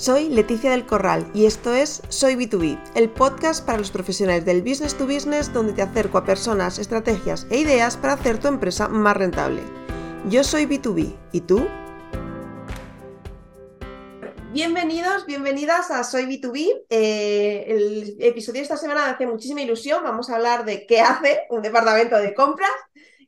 Soy Leticia del Corral y esto es Soy B2B, el podcast para los profesionales del business to business donde te acerco a personas, estrategias e ideas para hacer tu empresa más rentable. Yo soy B2B, ¿y tú? Bienvenidos, bienvenidas a Soy B2B. Eh, el episodio de esta semana me hace muchísima ilusión. Vamos a hablar de qué hace un departamento de compras.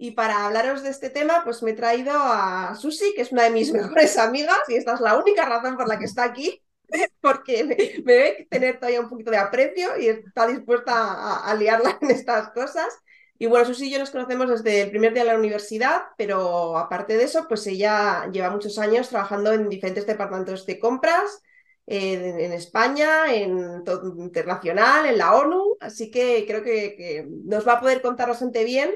Y para hablaros de este tema, pues me he traído a Susi, que es una de mis mejores amigas, y esta es la única razón por la que está aquí. porque me, ve tener todavía un poquito de aprecio y está dispuesta a, liarla en estas cosas. Y bueno, Susi y yo nos conocemos desde el primer día de la universidad, pero aparte de eso, pues ella lleva muchos años trabajando en diferentes departamentos de compras, en, España, en internacional, en la ONU, así que creo que, que, nos va a poder contar bastante bien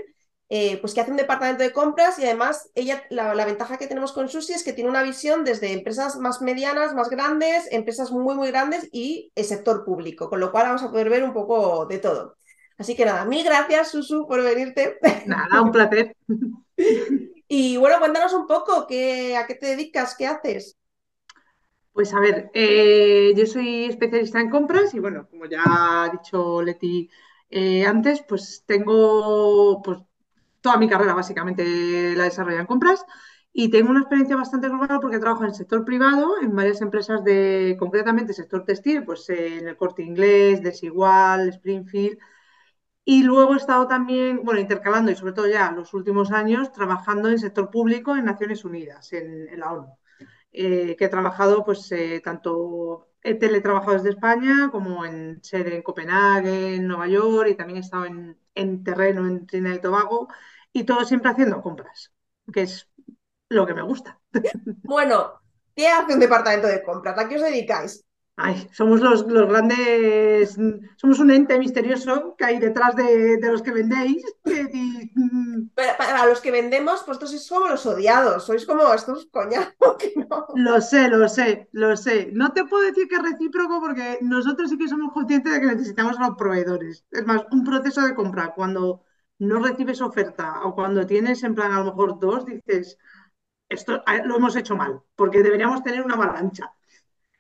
eh, pues que hace un departamento de compras y además ella, la, ventaja que tenemos con Susi es que tiene una visión desde empresas más medianas, más grandes, empresas muy, muy grandes y el sector público, con lo cual vamos a poder ver un poco de todo. Así que nada, mil gracias, Susu, por venirte. Nada, un placer. y bueno, cuéntanos un poco qué, a qué te dedicas, qué haces. Pues a ver, eh, yo soy especialista en compras y bueno, como ya ha dicho Leti eh, antes, pues tengo pues, toda mi carrera básicamente la desarrollado en compras y tengo una experiencia bastante global porque trabajo en el sector privado, en varias empresas de, concretamente, sector textil, pues en el Corte Inglés, Desigual, Springfield. Y luego he estado también, bueno, intercalando y sobre todo ya los últimos años trabajando en sector público en Naciones Unidas, en, la ONU, eh, que he trabajado pues eh, tanto he teletrabajado desde España como en sede en Copenhague, en Nueva York y también he estado en, en terreno en Trinidad y Tobago y todo siempre haciendo compras, que es lo que me gusta. Bueno, ¿qué hace un departamento de compras? ¿A qué os dedicáis? Ay, somos los, los, grandes, somos un ente misterioso que hay detrás de, los que vendéis. para los que vendemos, pues sois como los odiados, sois como estos coñazos no. Lo sé, lo sé, lo sé. No te puedo decir que es recíproco porque nosotros sí que somos conscientes de que necesitamos a los proveedores. Es más, un proceso de compra, cuando no recibes oferta o cuando tienes en plan a lo mejor dos, dices, esto lo hemos hecho mal, porque deberíamos tener una avalancha.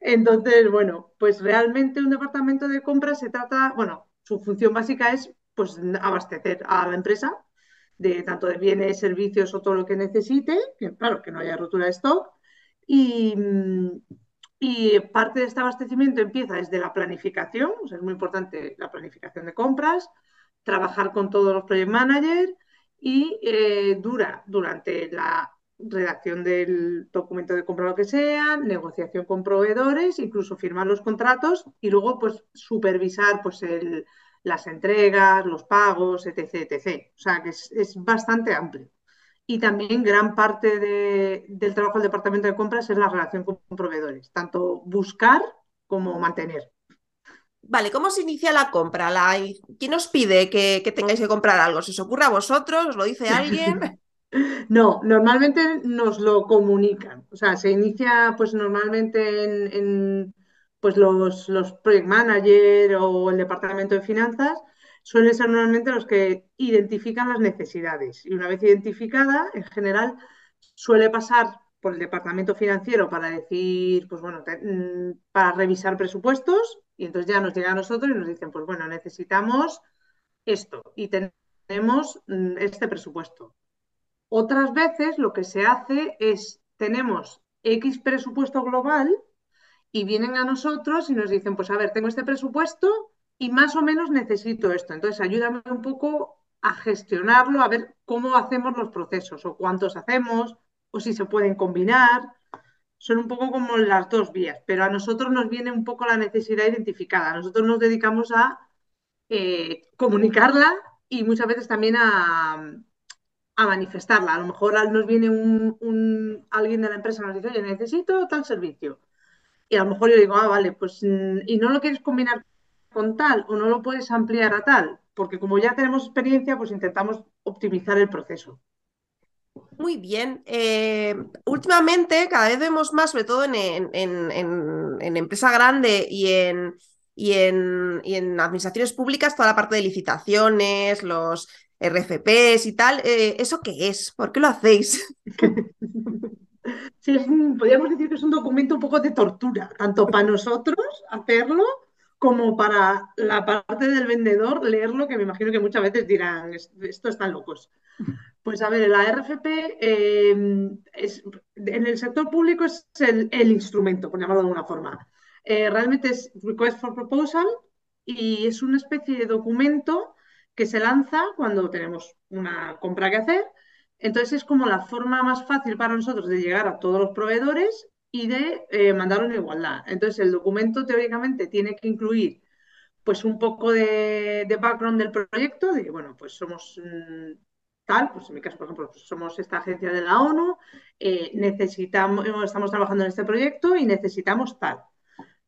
Entonces, bueno, pues realmente un departamento de compras se trata, bueno, su función básica es pues abastecer a la empresa de tanto de bienes, servicios o todo lo que necesite, que claro, que no haya rotura de stock. Y, y parte de este abastecimiento empieza desde la planificación, es muy importante la planificación de compras, trabajar con todos los project managers y eh, dura durante la redacción del documento de compra, lo que sea, negociación con proveedores, incluso firmar los contratos y luego pues supervisar pues el, las entregas, los pagos, etc, etc. O sea que es, bastante amplio. Y también gran parte del trabajo del departamento de compras es la relación con proveedores, tanto buscar como mantener. Vale, ¿cómo se inicia la compra? ¿Quién os pide que, que tengáis que comprar algo? ¿Se os ocurre a vosotros? ¿Os lo dice alguien? No, normalmente nos lo comunican. O sea, se inicia pues normalmente en, pues los, los project manager o el departamento de finanzas suelen ser normalmente los que identifican las necesidades. Y una vez identificada, en general, suele pasar por el departamento financiero para decir, pues bueno, mm, para revisar presupuestos y entonces ya nos llega a nosotros y nos dicen, pues bueno, necesitamos esto y tenemos mm, este presupuesto. Otras veces lo que se hace es, tenemos X presupuesto global y vienen a nosotros y nos dicen, pues a ver, tengo este presupuesto y más o menos necesito esto. Entonces, ayúdame un poco a gestionarlo, a ver cómo hacemos los procesos o cuántos hacemos o si se pueden combinar. Son un poco como las dos vías, pero a nosotros nos viene un poco la necesidad identificada. Nosotros nos dedicamos a eh, comunicarla y muchas veces también a, a manifestarla. A lo mejor nos viene un, alguien de la empresa y nos dice, oye, necesito tal servicio. Y a lo mejor yo digo, ah, vale, pues, mm, y no lo quieres combinar con tal o no lo puedes ampliar a tal, porque como ya tenemos experiencia, pues intentamos optimizar el proceso. Muy bien. Eh, últimamente cada vez vemos más, sobre todo en, en, en, empresa grande y en, y, en, y en administraciones públicas, toda la parte de licitaciones, los RFPs y tal. Eh, ¿Eso qué es? ¿Por qué lo hacéis? Sí, podríamos decir que es un documento un poco de tortura, tanto para nosotros hacerlo como para la parte del vendedor leerlo, que me imagino que muchas veces dirán, esto están locos. Pues a ver, la RFP eh, es, en el sector público es el, el, instrumento, por llamarlo de alguna forma. Eh, realmente es Request for Proposal y es una especie de documento que se lanza cuando tenemos una compra que hacer. Entonces es como la forma más fácil para nosotros de llegar a todos los proveedores y de eh, mandarlo en igualdad. Entonces el documento teóricamente tiene que incluir pues un poco de, de background del proyecto, de bueno, pues somos mm, tal, pues en mi caso, por ejemplo, pues somos esta agencia de la ONU, eh, necesitamos, estamos trabajando en este proyecto y necesitamos tal.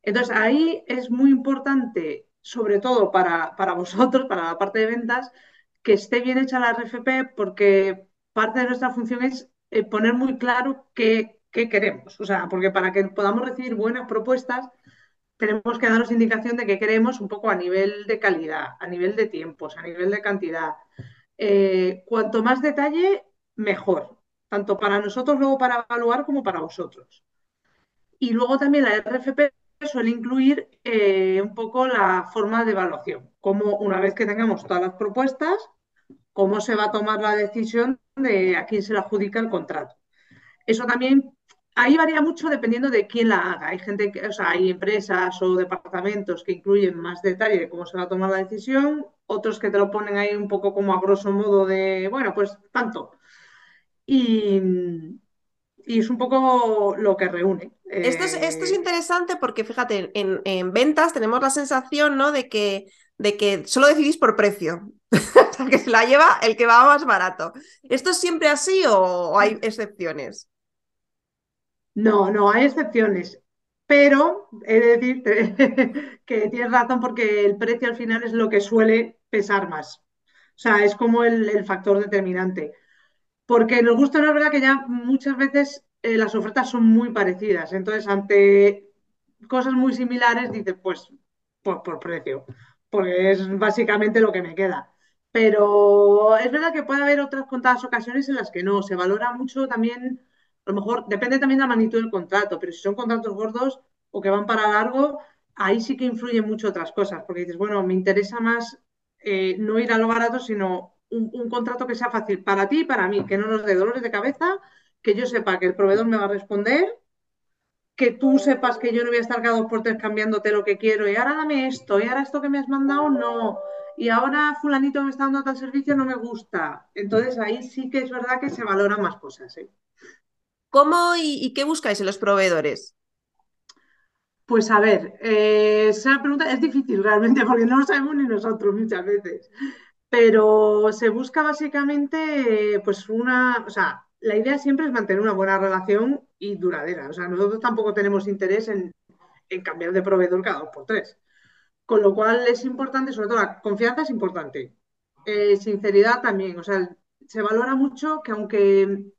Entonces, ahí es muy importante, sobre todo para, para vosotros, para la parte de ventas, que esté bien hecha la RFP porque parte de nuestra función es eh, poner muy claro qué, qué, queremos. O sea, porque para que podamos recibir buenas propuestas, tenemos que darnos indicación de qué queremos un poco a nivel de calidad, a nivel de tiempos, a nivel de cantidad. Eh, cuanto más detalle, mejor, tanto para nosotros luego para evaluar como para vosotros. Y luego también la RFP suele incluir eh, un poco la forma de evaluación, como una vez que tengamos todas las propuestas, cómo se va a tomar la decisión de a quién se le adjudica el contrato. Eso también, ahí varía mucho dependiendo de quién la haga. Hay gente, que, o sea, hay empresas o departamentos que incluyen más detalle de cómo se va a tomar la decisión, otros que te lo ponen ahí un poco como a grosso modo de, bueno, pues tanto. Y, y es un poco lo que reúne. Esto es, esto es eh, interesante porque, fíjate, en, en, ventas tenemos la sensación, ¿no? De que, de que solo decidís por precio. que se la lleva el que va más barato. ¿Esto es siempre así o hay excepciones? No, no, hay excepciones. Pero he de decir que tienes razón porque el precio al final es lo que suele pesar más. O sea, es como el, factor determinante. Porque nos gusta, la verdad, que ya muchas veces eh, las ofertas son muy parecidas. Entonces, ante cosas muy similares, dices, pues, pues por precio, porque es básicamente lo que me queda. Pero es verdad que puede haber otras contadas ocasiones en las que no. Se valora mucho también, a lo mejor depende también de la magnitud del contrato, pero si son contratos gordos o que van para largo, ahí sí que influyen mucho otras cosas, porque dices, bueno, me interesa más eh, no ir a lo barato, sino un, contrato que sea fácil para ti y para mí, que no nos dé dolores de cabeza que yo sepa que el proveedor me va a responder, que tú sepas que yo no voy a estar cada dos por tres cambiándote lo que quiero y ahora dame esto, y ahora esto que me has mandado no, y ahora fulanito me está dando tal servicio no me gusta. Entonces ahí sí que es verdad que se valoran más cosas. ¿eh? ¿Cómo y, qué buscáis en los proveedores? Pues a ver, eh, esa pregunta es difícil realmente porque no lo sabemos ni nosotros muchas veces. Pero se busca básicamente, pues una, o sea, la idea siempre es mantener una buena relación y duradera. O sea, nosotros tampoco tenemos interés en, en cambiar de proveedor cada dos por tres. Con lo cual es importante, sobre todo la confianza es importante. Eh, sinceridad también. O sea, se valora mucho que aunque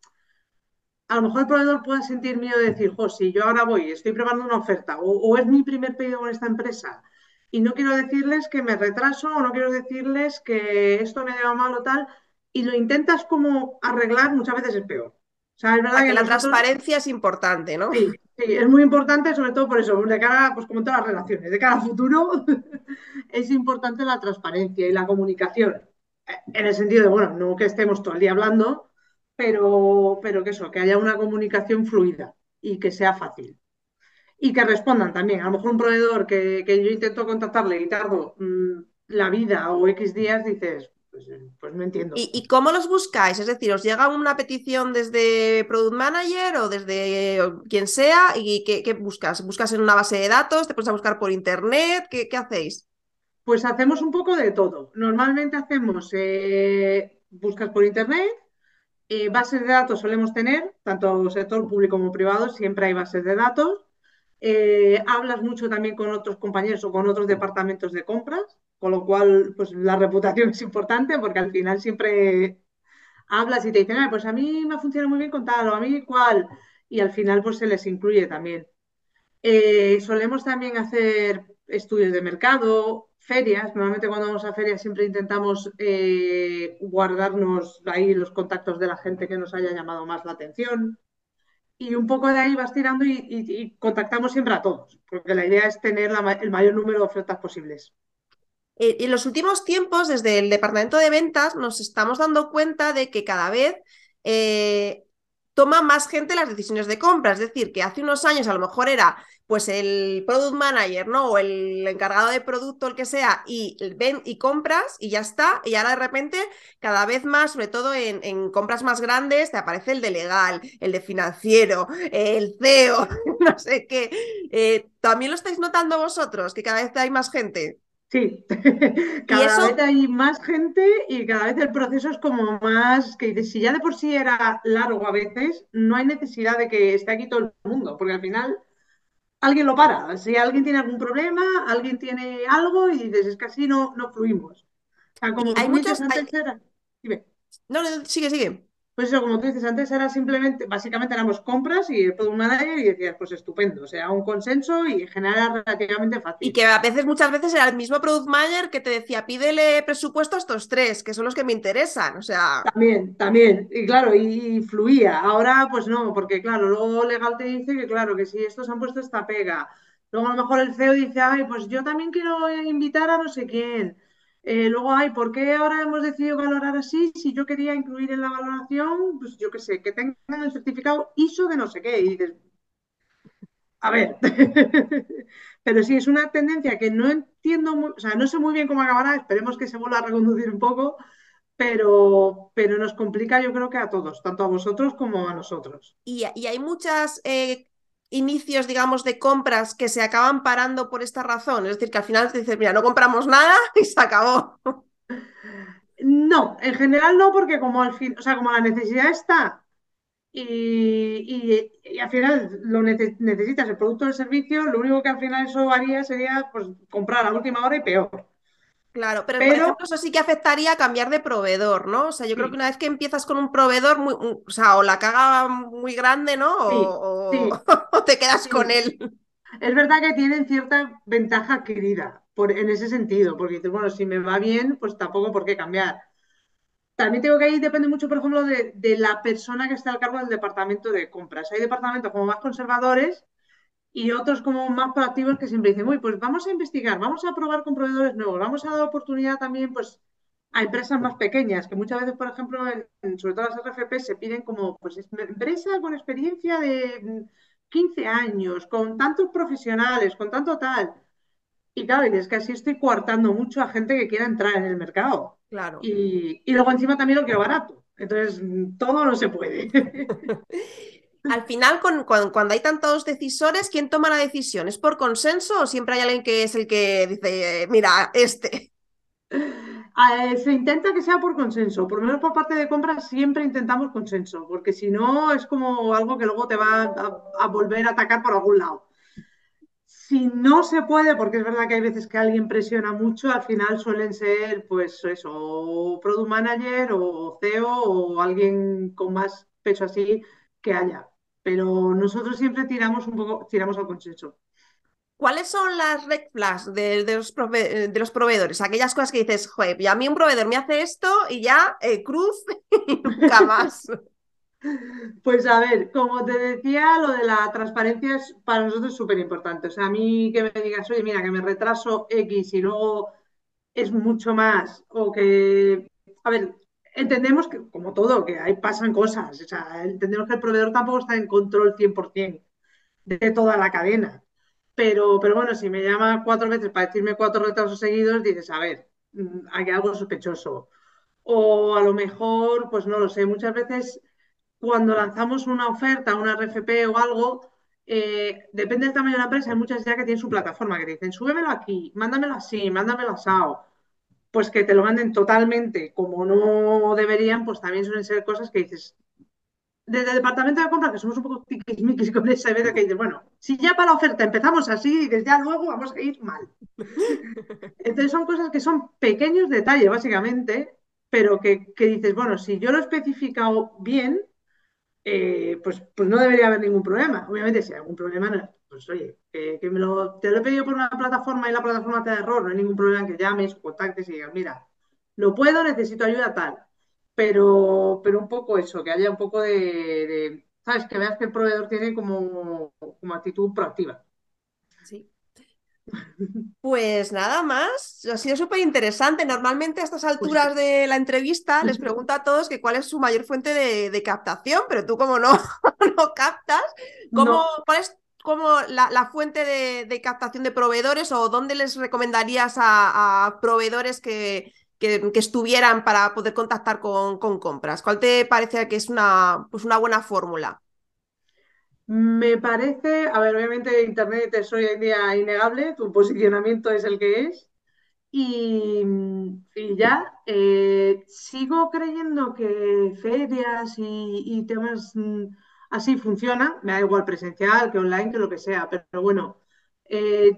a lo mejor el proveedor pueda sentir miedo de decir, jo, si yo ahora voy, estoy preparando una oferta, o, o es mi primer pedido con esta empresa, y no quiero decirles que me retraso, o no quiero decirles que esto me ha llevado mal o tal, y lo intentas como arreglar, muchas veces es peor. O sea, es verdad que, que la nosotros... transparencia es importante, ¿no? Sí, sí, es muy importante, sobre todo por eso, de cara, pues como todas las relaciones, de cara a futuro, es importante la transparencia y la comunicación. En el sentido de, bueno, no que estemos todo el día hablando, pero, pero que eso, que haya una comunicación fluida y que sea fácil. Y que respondan también. A lo mejor un proveedor que, que yo intento contactarle y tardo mmm, la vida o X días, dices, pues, pues, no entiendo. ¿Y, ¿Y, cómo los buscáis? Es decir, ¿os llega una petición desde Product Manager o desde quien sea? ¿Y qué, qué buscas? ¿Buscas en una base de datos? ¿Te pones a buscar por internet? ¿Qué, qué hacéis? Pues hacemos un poco de todo. Normalmente hacemos eh, buscas por internet, eh, bases de datos solemos tener, tanto sector público como privado, siempre hay bases de datos. Eh, hablas mucho también con otros compañeros o con otros departamentos de compras con lo cual pues la reputación es importante porque al final siempre hablas y te dicen, ah, pues a mí me ha funcionado muy bien con tal o a mí cuál, y al final pues se les incluye también. Eh, solemos también hacer estudios de mercado, ferias, normalmente cuando vamos a ferias siempre intentamos eh, guardarnos ahí los contactos de la gente que nos haya llamado más la atención. y un poco de ahí vas tirando y, contactamos siempre a todos, porque la idea es tener el mayor número de ofertas posibles. Eh, en los últimos tiempos, desde el departamento de ventas, nos estamos dando cuenta de que cada vez eh, toma más gente las decisiones de compra. Es decir, que hace unos años a lo mejor era pues el product manager, ¿no? O el encargado de producto, el que sea, y ven y compras y ya está. Y ahora de repente, cada vez más, sobre todo en, compras más grandes, te aparece el de legal, el de financiero, el CEO, no sé qué. Eh, ¿También lo estáis notando vosotros, que cada vez hay más gente? Sí, cada eso? vez hay más gente y cada vez el proceso es como más, que dices, si ya de por sí era largo a veces, no hay necesidad de que esté aquí todo el mundo, porque al final alguien lo para. Si alguien tiene algún problema, alguien tiene algo y dices, es que así no, no fluimos. O sea, como hay dime, No, no, sigue, sigue. Pues eso, como tú dices antes era simplemente, básicamente éramos compras y el product manager y decías, pues estupendo, o sea, un consenso y en general era relativamente Y fácil. que a veces, muchas veces era el mismo product manager que te decía, pídele presupuesto a estos tres, que son los que me interesan. O sea, También, también, y claro, y, y fluía. Ahora, pues no, porque claro, luego legal te dice que claro, que si estos han puesto esta pega, luego a lo mejor el CEO dice, ay, pues yo también quiero invitar a no sé quién. Eh, luego, ay, ¿por qué ahora hemos decidido valorar así? Si yo quería incluir en la valoración, pues yo qué sé, que tengan el certificado ISO de no sé qué. Y a ver, pero sí, es una tendencia que no entiendo, muy, o sea, no sé muy bien cómo acabará, esperemos que se vuelva a reconducir un poco pero, pero nos complica yo creo que a todos, tanto a vosotros como a nosotros. y, y hay muchos inicios, digamos, de compras que se acaban parando por esta razón. Es decir, que al final te dices, mira, no compramos nada y se acabó. No, en general no, porque como al fin, o sea, como la necesidad está y, y- al final lo nece- necesitas el producto o el servicio, lo único que al final eso haría sería pues comprar a última hora y peor. Claro, pero por Pero ejemplo, eso sí que afectaría a cambiar de proveedor, ¿no? O sea, yo creo que una vez que empiezas con un proveedor, muy, o sea, o la caga muy grande, ¿no? O, sí, o te quedas con él. Es verdad que tienen cierta ventaja adquirida por, en ese sentido, porque dices, bueno, si me va bien, pues tampoco por qué cambiar. También tengo que ahí depende mucho, por ejemplo, de, de la persona que está al cargo del departamento de compras. Hay departamentos como más conservadores y otros como más proactivos que siempre dicen, uy, pues vamos a investigar, vamos a probar con proveedores nuevos, vamos a dar oportunidad también pues, a empresas más pequeñas, que muchas veces, por ejemplo, en, sobre todo las RFP, se piden como pues, es- empresa con experiencia de mm, 15 años, con tantos profesionales, con tanto tal. Y claro, y es que así estoy coartando mucho a gente que quiera entrar en el mercado. Claro. Y, y luego encima también lo quiero barato. Entonces, mm, todo no se puede. Al final, cuando, hay tantos decisores, ¿quién toma la decisión? ¿Es por consenso o siempre hay alguien que es el que dice, mira, este? Se intenta que sea por consenso, por lo menos por parte de compras siempre intentamos consenso, porque si no es como algo que luego te va a, volver a atacar por algún lado. Si no se puede, porque es verdad que hay veces que alguien presiona mucho, al final suelen ser, pues eso, product manager o CEO o alguien con más peso así que haya. Pero nosotros siempre tiramos un poco, tiramos al consenso. ¿Cuáles son las red flags de, de los, prove- de los proveedores? Aquellas cosas que dices, joder, y a mí un proveedor me hace esto y ya, eh, cruz y nunca más. Pues a ver, como te decía, lo de la transparencia es para nosotros súper importante. O sea, a mí que me digas, oye, mira, que me retraso X y luego es mucho más, o que, a ver, entendemos que, como todo, que ahí pasan cosas. O sea, entendemos que el proveedor tampoco está en control 100% de toda la cadena. Pero, pero bueno, si me llama cuatro veces para decirme cuatro retrasos seguidos, dices, a ver, mm, hay algo sospechoso. O a lo mejor, pues no lo sé, muchas veces cuando lanzamos una oferta, una RFP o algo, eh, depende del tamaño de la empresa, hay muchas ya que tienen su plataforma, que te dicen, súbemelo aquí, mándamelo así, mándamelo asado. Pues que te lo manden totalmente como no deberían, pues también suelen ser cosas que dices, desde el departamento de compra, que somos un poco tiquismiquis con esa vez que dices, bueno, si ya para la oferta empezamos así, desde ya luego vamos a ir mal. Entonces son cosas que son pequeños detalles, básicamente, pero que, que dices, bueno, si yo lo he especificado bien, eh, pues, pues no debería haber ningún problema. Obviamente, si hay algún problema, no- pues oye, eh, que me lo, te lo he pedido por una plataforma y la plataforma te da error, no hay ningún problema en que llames contactes y digas, mira, lo puedo, necesito ayuda tal. Pero, pero un poco eso, que haya un poco de, de ¿sabes? Que veas que el proveedor tiene como, como actitud proactiva. Sí. Pues nada más, ha sido súper interesante. Normalmente a estas Pues alturas de la entrevista les pregunto a todos que cuál es su mayor fuente de, de captación, pero tú como no, no captas, ¿cómo, No. ¿cuál es como la, la fuente de, de captación de proveedores o dónde les recomendarías a, a proveedores que, que, estuvieran para poder contactar con, con compras? ¿Cuál te parece que es una, pues una buena fórmula? Me parece, a ver, obviamente Internet es hoy en día innegable, tu posicionamiento es el que es. Y, y ya, eh, sigo creyendo que ferias y, y temas mm, así funcionan, me da igual presencial que online, que lo que sea, pero bueno, eh,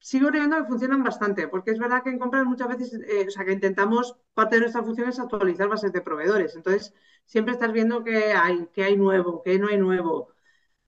sigo creyendo que funcionan bastante, porque es verdad que en compras muchas veces, eh, o sea, que intentamos, parte de nuestra función es actualizar bases de proveedores, entonces siempre estás viendo qué hay, qué hay nuevo, qué no hay nuevo.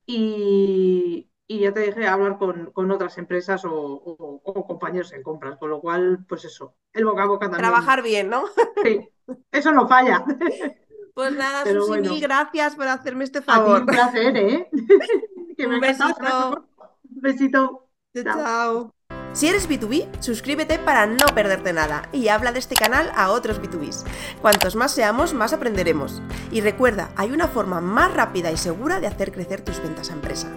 Y, y ya te dejé hablar con, con otras empresas o, o- o compañeros en compras, con lo cual, pues eso, el boca a boca también. Trabajar bien, ¿no? Sí, eso no falla. Pues nada, Pero Susi, bueno. mil gracias por hacerme este A ti favor. un placer, ¿eh? Que me Un besito. Un besito. Chao, Chao. chao. Si eres B2B, suscríbete para no perderte nada y habla de este canal a otros B2Bs. Cuantos más seamos, más aprenderemos. Y recuerda, hay una forma más rápida y segura de hacer crecer tus ventas a empresa.